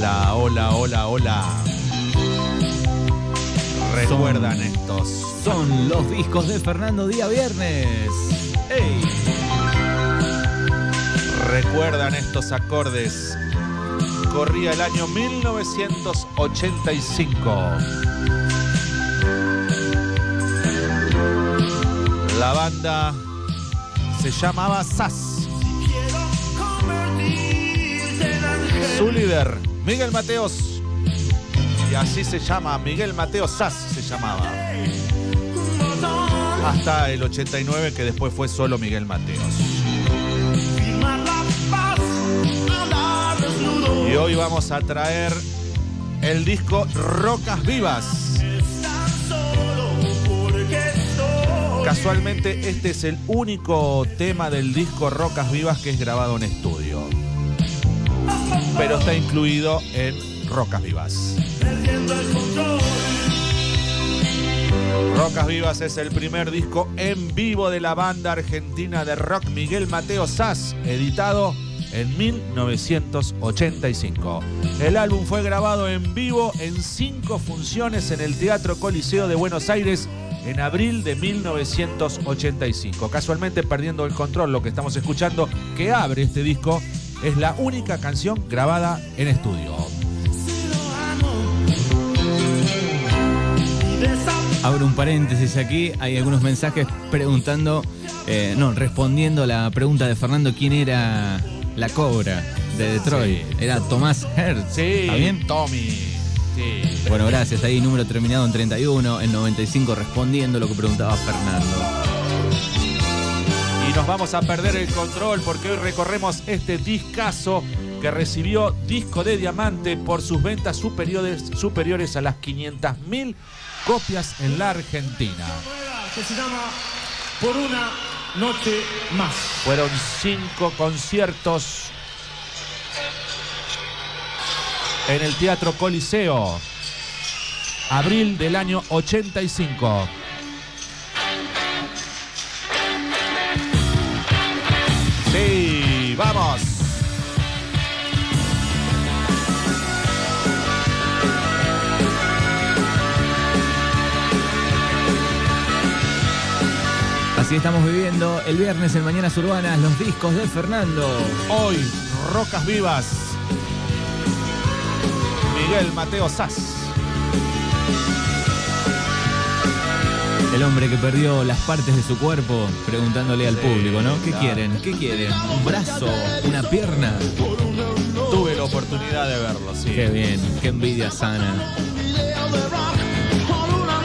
Hola, hola, hola, hola. ¿Recuerdan estos? Son los discos de Fernando Día Viernes. ¡Ey! ¿Recuerdan estos acordes? Corría el año 1985. La banda se llamaba SAS. Su líder, Miguel Mateos. Y así se llama, Miguel Mateo SAS se llamaba. Hasta el 89 que después fue solo Miguel Mateos. Y hoy vamos a traer el disco Rocas Vivas. Casualmente este es el único tema del disco Rocas Vivas que es grabado en estudio. Pero está incluido en Rocas Vivas. Rocas Vivas es el primer disco en vivo de la banda argentina de rock Miguel Mateo Sass, editado en 1985. El álbum fue grabado en vivo en cinco funciones en el Teatro Coliseo de Buenos Aires en abril de 1985. Casualmente perdiendo el control, lo que estamos escuchando que abre este disco es la única canción grabada en estudio. Abro un paréntesis aquí, hay algunos mensajes preguntando, eh, no, respondiendo a la pregunta de Fernando, ¿quién era la cobra de Detroit? Sí. Era Tomás Hertz. Sí, ¿Está bien? Tommy. Sí. Bueno, gracias. Ahí número terminado en 31, en 95 respondiendo lo que preguntaba Fernando. Y nos vamos a perder el control porque hoy recorremos este discazo que recibió disco de diamante por sus ventas superiores, superiores a las 500.000 copias en la Argentina. que se llama Por una noche más. Fueron cinco conciertos en el Teatro Coliseo. Abril del año 85. Así estamos viviendo el viernes en Mañanas Urbanas, los discos de Fernando. Hoy, Rocas Vivas. Miguel Mateo Sass. El hombre que perdió las partes de su cuerpo preguntándole al Sí, público, ¿no? ¿Qué claro. quieren? ¿Qué quieren? ¿Un brazo? ¿Una pierna? Tuve la oportunidad de verlo, sí. Qué bien, qué envidia sana.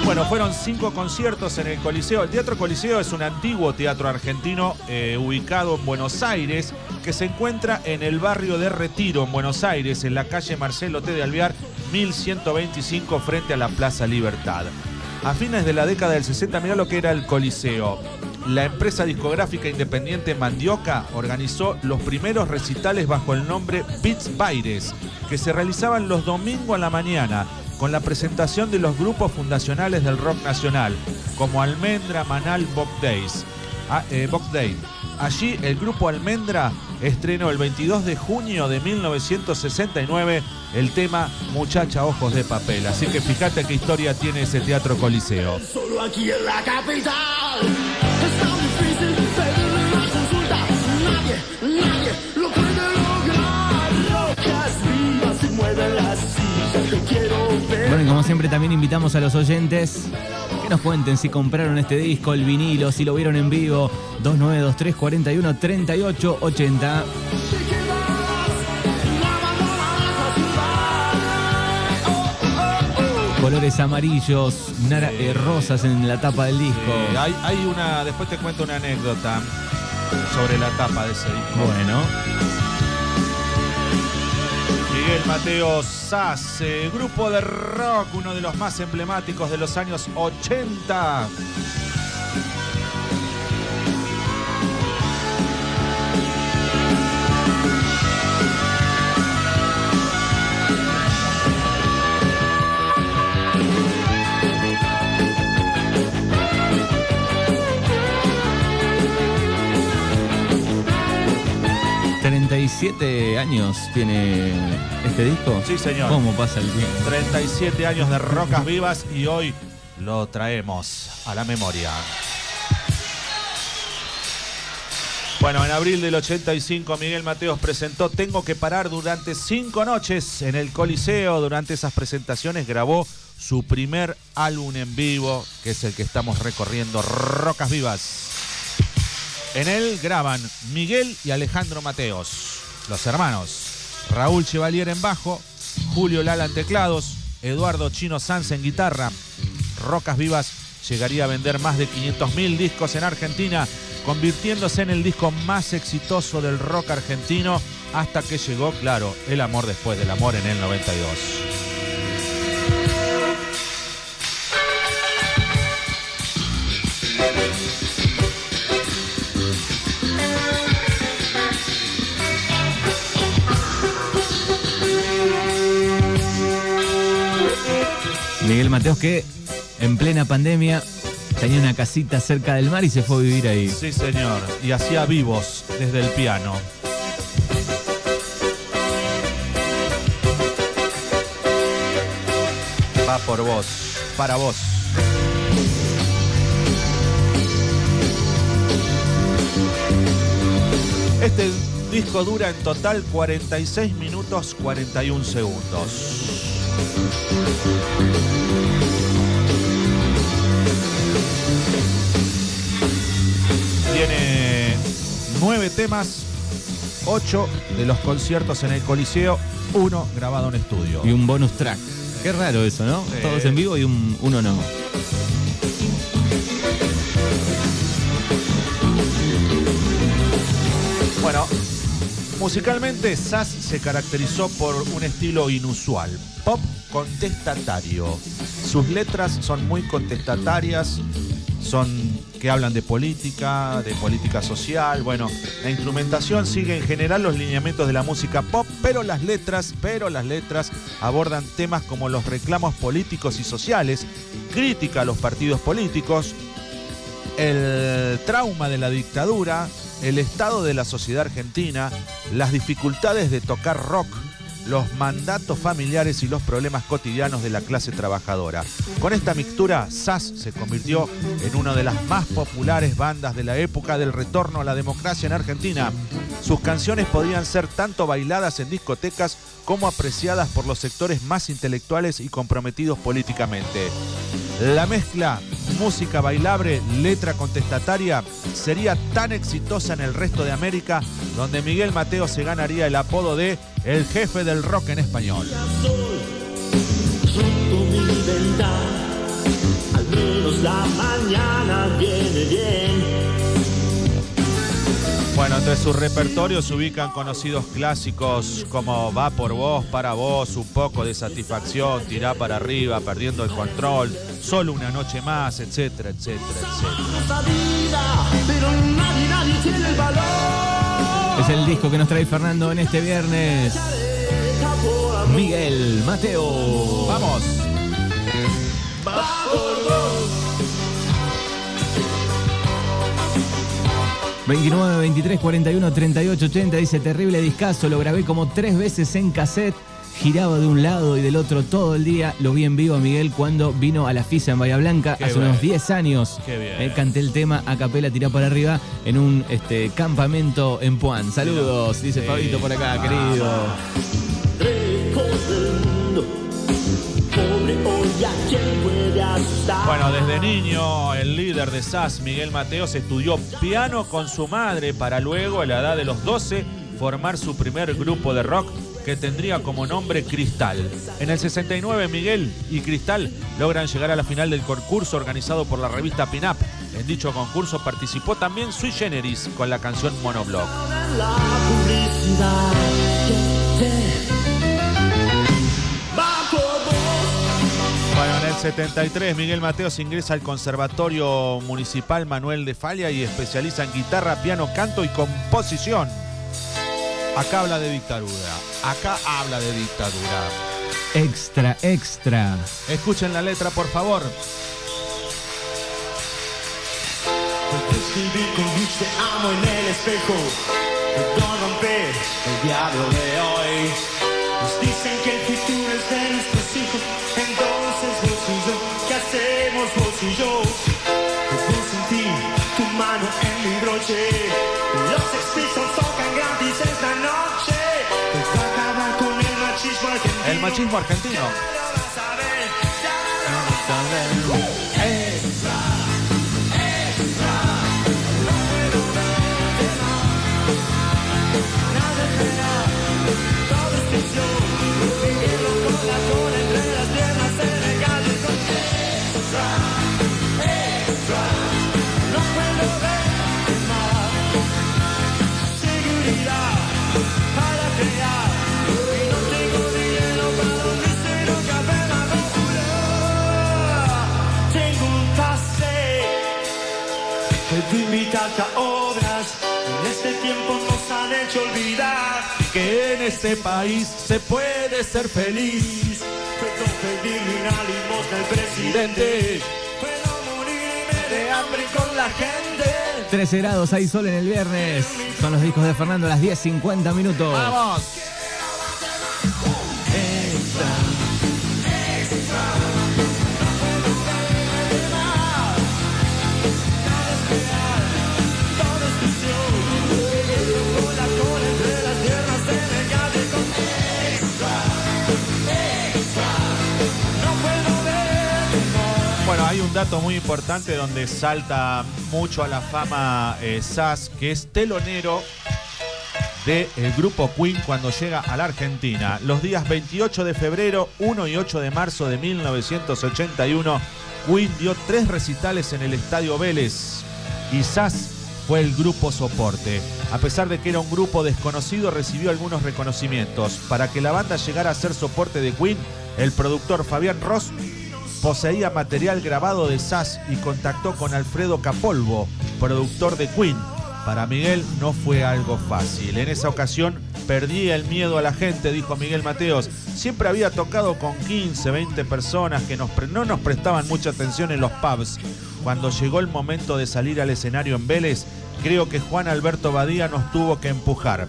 Bueno, fueron cinco conciertos en el Coliseo. El Teatro Coliseo es un antiguo teatro argentino eh, ubicado en Buenos Aires, que se encuentra en el barrio de Retiro, en Buenos Aires, en la calle Marcelo T. de Alvear, 1125, frente a la Plaza Libertad. A fines de la década del 60, mirá lo que era el Coliseo. La empresa discográfica independiente Mandioca organizó los primeros recitales bajo el nombre Beats Baires, que se realizaban los domingos a la mañana, con la presentación de los grupos fundacionales del rock nacional, como Almendra, Manal, Bob Days. Ah, eh, Day. Allí el grupo Almendra estrenó el 22 de junio de 1969 el tema Muchacha Ojos de Papel. Así que fíjate qué historia tiene ese teatro coliseo. Solo aquí en la capital como siempre también invitamos a los oyentes que nos cuenten si compraron este disco, el vinilo, si lo vieron en vivo. 2923 41 38 80. Te quedarás, no abandonarás la ciudad. Oh, oh, oh, oh. Colores amarillos, nara- eh, rosas en la tapa del disco. Eh, hay, hay una, después te cuento una anécdota sobre la tapa de ese disco. Bueno, Miguel Mateo Sass, eh, grupo de rock, uno de los más emblemáticos de los años 80. 37 años tiene este disco. Sí, señor. ¿Cómo pasa el tiempo? 37 años de Rocas Vivas y hoy lo traemos a la memoria. Bueno, en abril del 85 Miguel Mateos presentó Tengo que parar durante cinco noches en el Coliseo. Durante esas presentaciones grabó su primer álbum en vivo, que es el que estamos recorriendo, Rocas Vivas. En él graban Miguel y Alejandro Mateos, los hermanos. Raúl Chevalier en bajo, Julio Lala en teclados, Eduardo Chino Sanz en guitarra. Rocas Vivas llegaría a vender más de 500.000 discos en Argentina, convirtiéndose en el disco más exitoso del rock argentino hasta que llegó, claro, El amor después del amor en el 92. Miguel Mateos que en plena pandemia tenía una casita cerca del mar y se fue a vivir ahí. Sí, señor. Y hacía vivos desde el piano. Va por vos, para vos. Este disco dura en total 46 minutos 41 segundos. Tiene nueve temas, ocho de los conciertos en el Coliseo, uno grabado en estudio. Y un bonus track. Qué raro eso, ¿no? Sí. Todos en vivo y un- uno no. Musicalmente Sass se caracterizó por un estilo inusual, pop contestatario. Sus letras son muy contestatarias, son que hablan de política, de política social. Bueno, la instrumentación sigue en general los lineamientos de la música pop, pero las letras, pero las letras abordan temas como los reclamos políticos y sociales, crítica a los partidos políticos, el trauma de la dictadura, el estado de la sociedad argentina, las dificultades de tocar rock, los mandatos familiares y los problemas cotidianos de la clase trabajadora. Con esta mixtura, Sass se convirtió en una de las más populares bandas de la época del retorno a la democracia en Argentina. Sus canciones podían ser tanto bailadas en discotecas como apreciadas por los sectores más intelectuales y comprometidos políticamente. La mezcla música bailable, letra contestataria sería tan exitosa en el resto de América, donde Miguel Mateo se ganaría el apodo de el jefe del rock en español. Bueno, entre su repertorio se ubican conocidos clásicos como Va por vos, para vos, Un poco de satisfacción, Tirá para arriba, Perdiendo el control, Solo una noche más, etcétera, etcétera, etcétera. Es el disco que nos trae Fernando en este viernes. Miguel Mateo. Vamos. va por vos. 29, 23, 41, 38, 80. Dice terrible discazo. Lo grabé como tres veces en cassette. Giraba de un lado y del otro todo el día. Lo vi en vivo a Miguel cuando vino a la FISA en Bahía Blanca Qué hace bueno. unos 10 años. Qué bien. Eh, canté el tema a capela, tirá para arriba en un este, campamento en Puan. Saludos, dice Sí. Fabito por acá, querido. Del mundo, Bueno, desde niño, el líder de SAS, Miguel Mateos, estudió piano con su madre para luego, a la edad de los 12, formar su primer grupo de rock que tendría como nombre Cristal. En el 69, Miguel y Cristal logran llegar a la final del concurso organizado por la revista Pinup. En dicho concurso participó también Sui Generis con la canción Monoblock. 73 Miguel Mateos ingresa al Conservatorio Municipal Manuel de Falla y especializa en guitarra, piano, canto y composición. Acá habla de dictadura. Acá habla de dictadura. Extra, extra. Escuchen la letra, por favor. Te escribí con luz te amo en el espejo. romper el diablo de hoy. Nos dicen que el futuro es de nuestros hijos, entonces yo? Debo sentir tu mano en mi broche. Los expisos tocan gratis esta noche. A acabar con el machismo argentino. El machismo argentino. Ya lo vas a ver, ya lo vas a ver. Este país se puede ser feliz. Puedo pedirle una limosna al presidente Puedo morirme de hambre con la gente 13 grados, hay sol en el viernes. Son los discos de Fernando a las 10.50 minutos. ¡Vamos! Dato muy importante donde salta mucho a la fama eh, Sass, que es telonero del grupo Queen cuando llega a la Argentina. Los días 28 de febrero, 1 y 8 de marzo de 1981, Queen dio tres recitales en el Estadio Vélez y Sass fue el grupo soporte. A pesar de que era un grupo desconocido, recibió algunos reconocimientos. Para que la banda llegara a ser soporte de Queen, el productor Fabián Ross poseía material grabado de Sass y contactó con Alfredo Capolvo, productor de Queen. Para Miguel no fue algo fácil. En esa ocasión perdí el miedo a la gente, dijo Miguel Mateos. Siempre había tocado con 15, 20 personas que no nos prestaban mucha atención en los pubs. Cuando llegó el momento de salir al escenario en Vélez, creo que Juan Alberto Badía nos tuvo que empujar.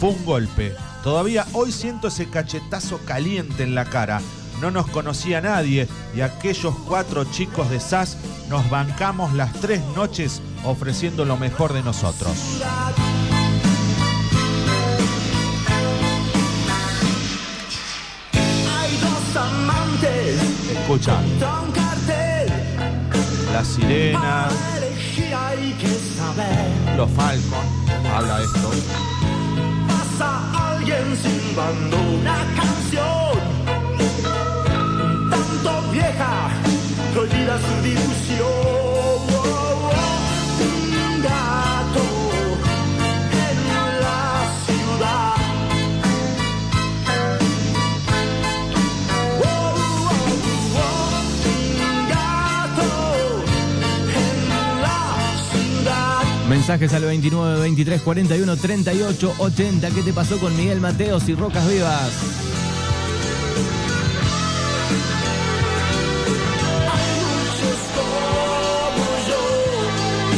Fue un golpe. Todavía hoy siento ese cachetazo caliente en la cara. No nos conocía nadie y aquellos cuatro chicos de SAS nos bancamos las tres noches ofreciendo lo mejor de nosotros. Hay dos amantes, Escucha, la sirena, Para elegir hay que saber. los Falcon, habla esto. Pasa alguien silbando una canción. Tanto vieja, prohibida su difusión. Mensajes al 29 23 41 38 80. ¿Qué te pasó con Miguel Mateos y Rocas Vivas?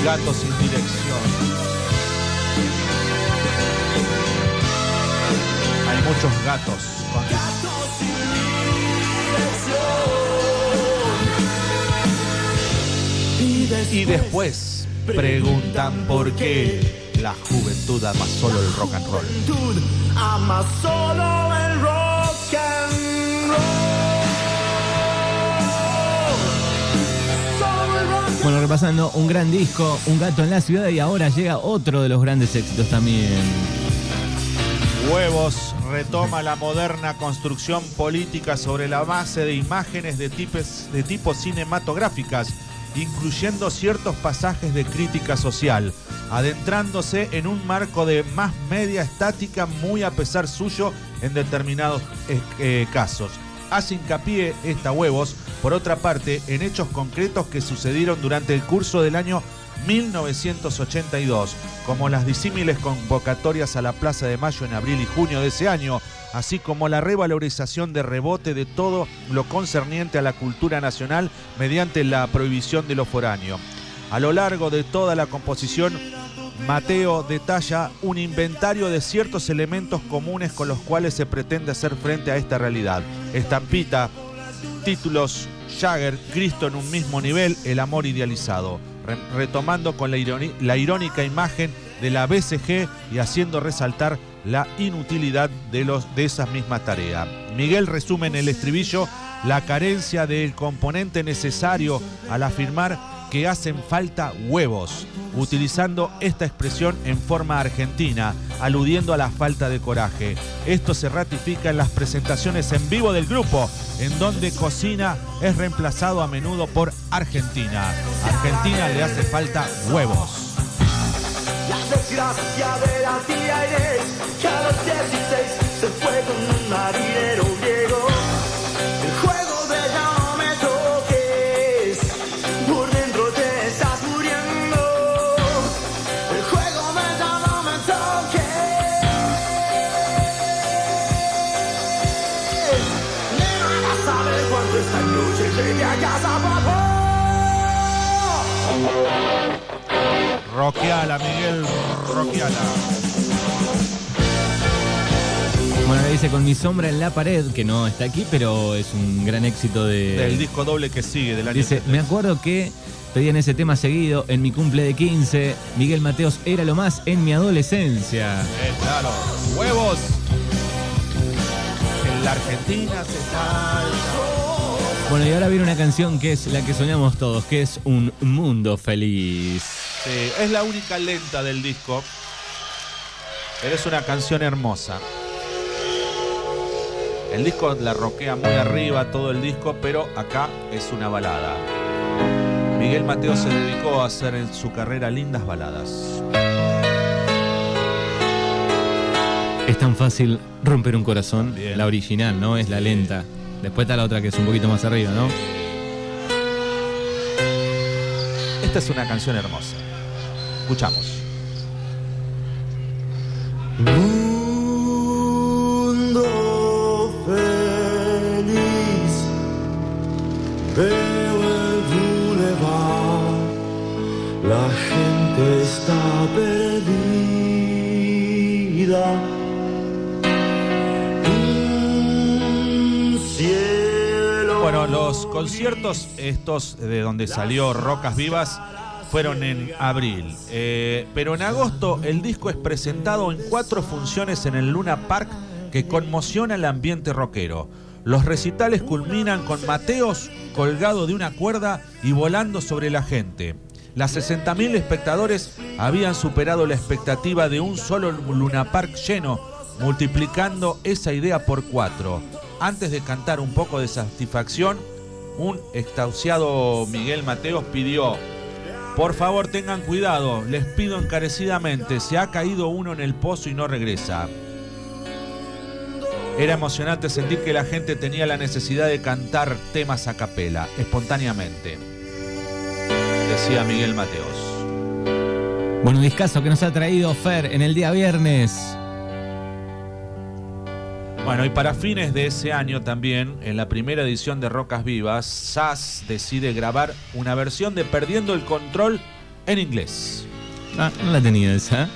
Gato sin dirección. Hay muchos gatos. con- Y después preguntan por qué la juventud ama solo el rock and roll. ama solo Bueno, repasando un gran disco, Un gato en la ciudad y ahora llega otro de los grandes éxitos también. Huevos retoma la moderna construcción política sobre la base de imágenes de, tipes, de tipo cinematográficas, incluyendo ciertos pasajes de crítica social, adentrándose en un marco de más media estática muy a pesar suyo en determinados eh, eh, casos. Hace hincapié esta Huevos, por otra parte, en hechos concretos que sucedieron durante el curso del año 1982, como las disímiles convocatorias a la Plaza de Mayo en abril y junio de ese año, así como la revalorización de rebote de todo lo concerniente a la cultura nacional mediante la prohibición de lo foráneo. A lo largo de toda la composición Mateo detalla un inventario de ciertos elementos comunes con los cuales se pretende hacer frente a esta realidad. Estampita, títulos, Jagger, Cristo en un mismo nivel, el amor idealizado. Re- retomando con la, irónica imagen de la BCG y haciendo resaltar la inutilidad de, de esas mismas tareas. Miguel resume en el estribillo la carencia del componente necesario al afirmar que hacen falta huevos, utilizando esta expresión en forma argentina, aludiendo a la falta de coraje. Esto se ratifica en las presentaciones en vivo del grupo, en donde Cocina es reemplazado a menudo por Argentina. Argentina le hace falta huevos. Roqueala, Miguel, roqueala. Bueno, le dice con mi sombra en la pared, que no está aquí, pero es un gran éxito de. Del disco doble que sigue del año Dice, me acuerdo que pedían ese tema seguido en mi cumple de 15. Miguel Mateos era lo más en mi adolescencia. Eh, claro, huevos. En la Argentina se falta. Bueno, y ahora viene una canción que es la que soñamos todos, que es Un Mundo Feliz. Sí, es la única lenta del disco. Pero es una canción hermosa. El disco la roquea muy arriba todo el disco, pero acá es una balada. Miguel Mateo se dedicó a hacer en su carrera lindas baladas. Es tan fácil romper un corazón. Bien. La original, ¿no? Es la lenta. Después está la otra que es un poquito más arriba, ¿no? Esta es una canción hermosa. Escuchamos. Mundo feliz, veo el boulevard, la gente está perdida. Bueno, los conciertos estos de donde salió Rocas Vivas fueron en abril. Eh, pero en agosto el disco es presentado en cuatro funciones en el Luna Park que conmociona el ambiente rockero. Los recitales culminan con Mateos colgado de una cuerda y volando sobre la gente. Las 60.000 espectadores habían superado la expectativa de un solo Luna Park lleno, multiplicando esa idea por cuatro. Antes de cantar un poco de satisfacción, un extauciado Miguel Mateos pidió, por favor tengan cuidado, les pido encarecidamente, se ha caído uno en el pozo y no regresa. Era emocionante sentir que la gente tenía la necesidad de cantar temas a capela, espontáneamente. Decía Miguel Mateos. Bueno, discazo que nos ha traído Fer en el día viernes. Bueno, y para fines de ese año también, en la primera edición de Rocas Vivas, SAS decide grabar una versión de Perdiendo el Control en inglés. Ah, no la tenía esa.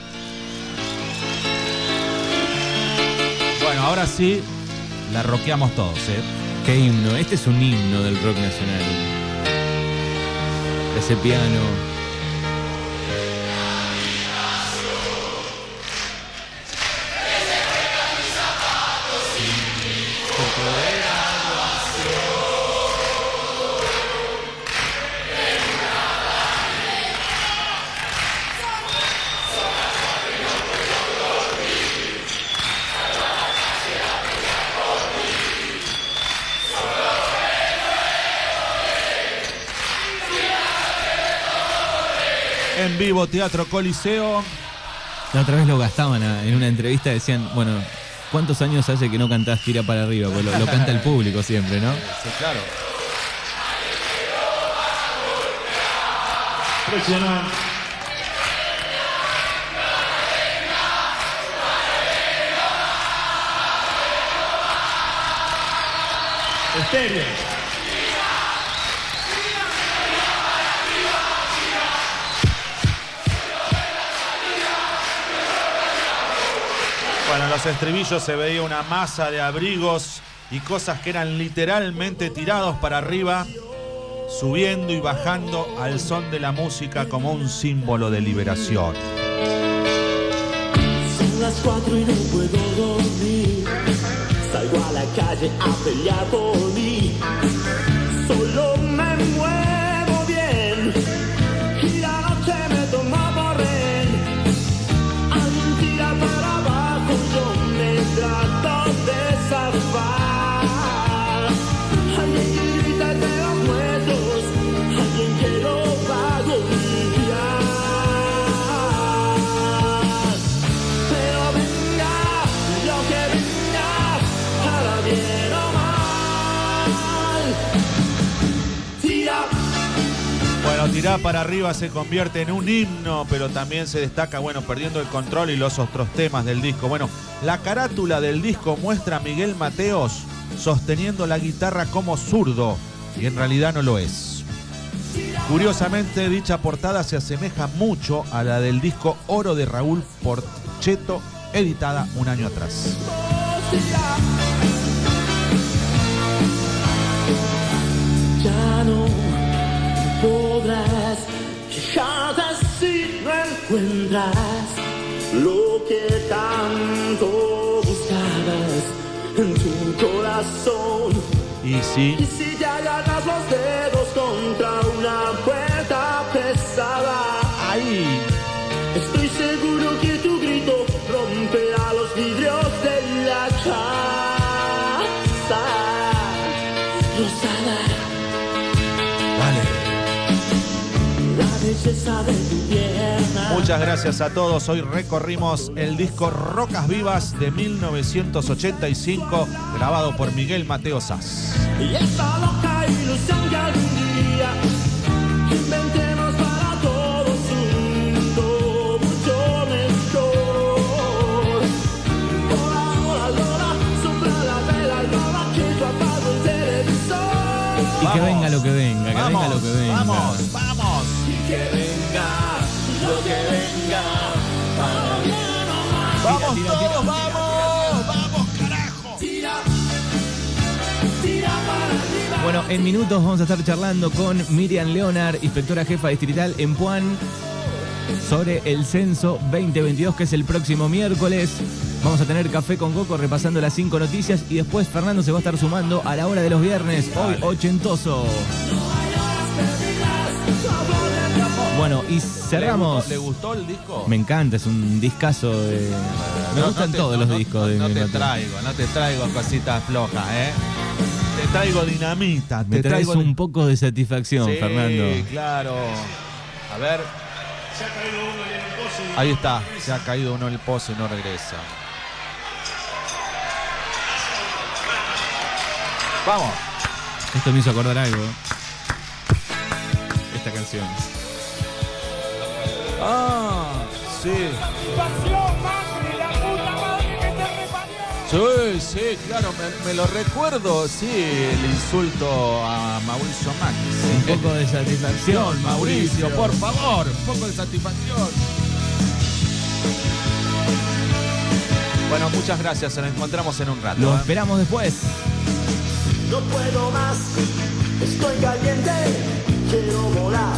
Bueno, ahora sí, la roqueamos todos, ¿eh? Qué himno. Este es un himno del rock nacional. Ese piano. Vivo, Teatro Coliseo. La otra vez lo gastaban a- en una entrevista, decían, bueno, ¿cuántos años hace que no cantás tira para arriba? Pues lo, lo canta el público siempre, ¿no? Sí, claro. Estéreo. Bueno, en los estribillos se veía una masa de abrigos y cosas que eran literalmente tirados para arriba, subiendo y bajando al son de la música como un símbolo de liberación. Son las cuatro y no puedo dormir. Salgo a la calle a pelear por mí. Tirar para arriba se convierte en un himno, pero también se destaca, bueno, perdiendo el control y los otros temas del disco. Bueno, la carátula del disco muestra a Miguel Mateos sosteniendo la guitarra como zurdo, y en realidad no lo es. Curiosamente, dicha portada se asemeja mucho a la del disco Oro de Raúl Porcheto, editada un año atrás. Podrás quejarte si no encuentras lo que tanto buscabas en tu corazón. Y sí, Y si ya ganas los dedos contra una puerta pesada, ahí estoy seguro Muchas gracias a todos. Hoy recorrimos el disco Rocas Vivas de 1985, grabado por Miguel Mateo Sass. Y esta loca ilusión que algún día inventemos para todos un mundo mucho mejor. Por ahora, Lola, sopla la vela y va que yo apago el televisor. Y que venga lo que venga, que vamos, venga lo que venga. Vamos, vamos. Que venga lo que venga. Para bien o mal. Vamos tira, todos, tira, vamos. Vamos, carajo. Tira, tira para arriba. Bueno, en minutos vamos a estar charlando con Miriam Leonard, inspectora jefa distrital en Puan, sobre el censo 2022, que es el próximo miércoles. Vamos a tener café con Coco repasando las cinco noticias y después Fernando se va a estar sumando a la hora de los viernes, hoy ochentoso. Bueno, y cerramos. ¿Le gustó, le gustó el disco? Me encanta, es un discazo de. Me No, gustan no te- todos no, los discos de No, te traigo, no te traigo cositas flojas, ¿eh? Te traigo dinamita. Me te traes traigo un poco de satisfacción, Sí, Fernando. claro. A ver. Ahí está, se ha caído uno en el pozo y no regresa. Vamos. Esto me hizo acordar algo. Esta canción. Te reparió. Sí, sí, claro, me, me lo recuerdo, sí, el insulto a Mauricio Macri. Un poco de satisfacción, Mauricio, por favor, un poco de satisfacción. Bueno, muchas gracias, nos encontramos en un rato. Lo ¿eh? esperamos después. No puedo más, estoy caliente, quiero volar.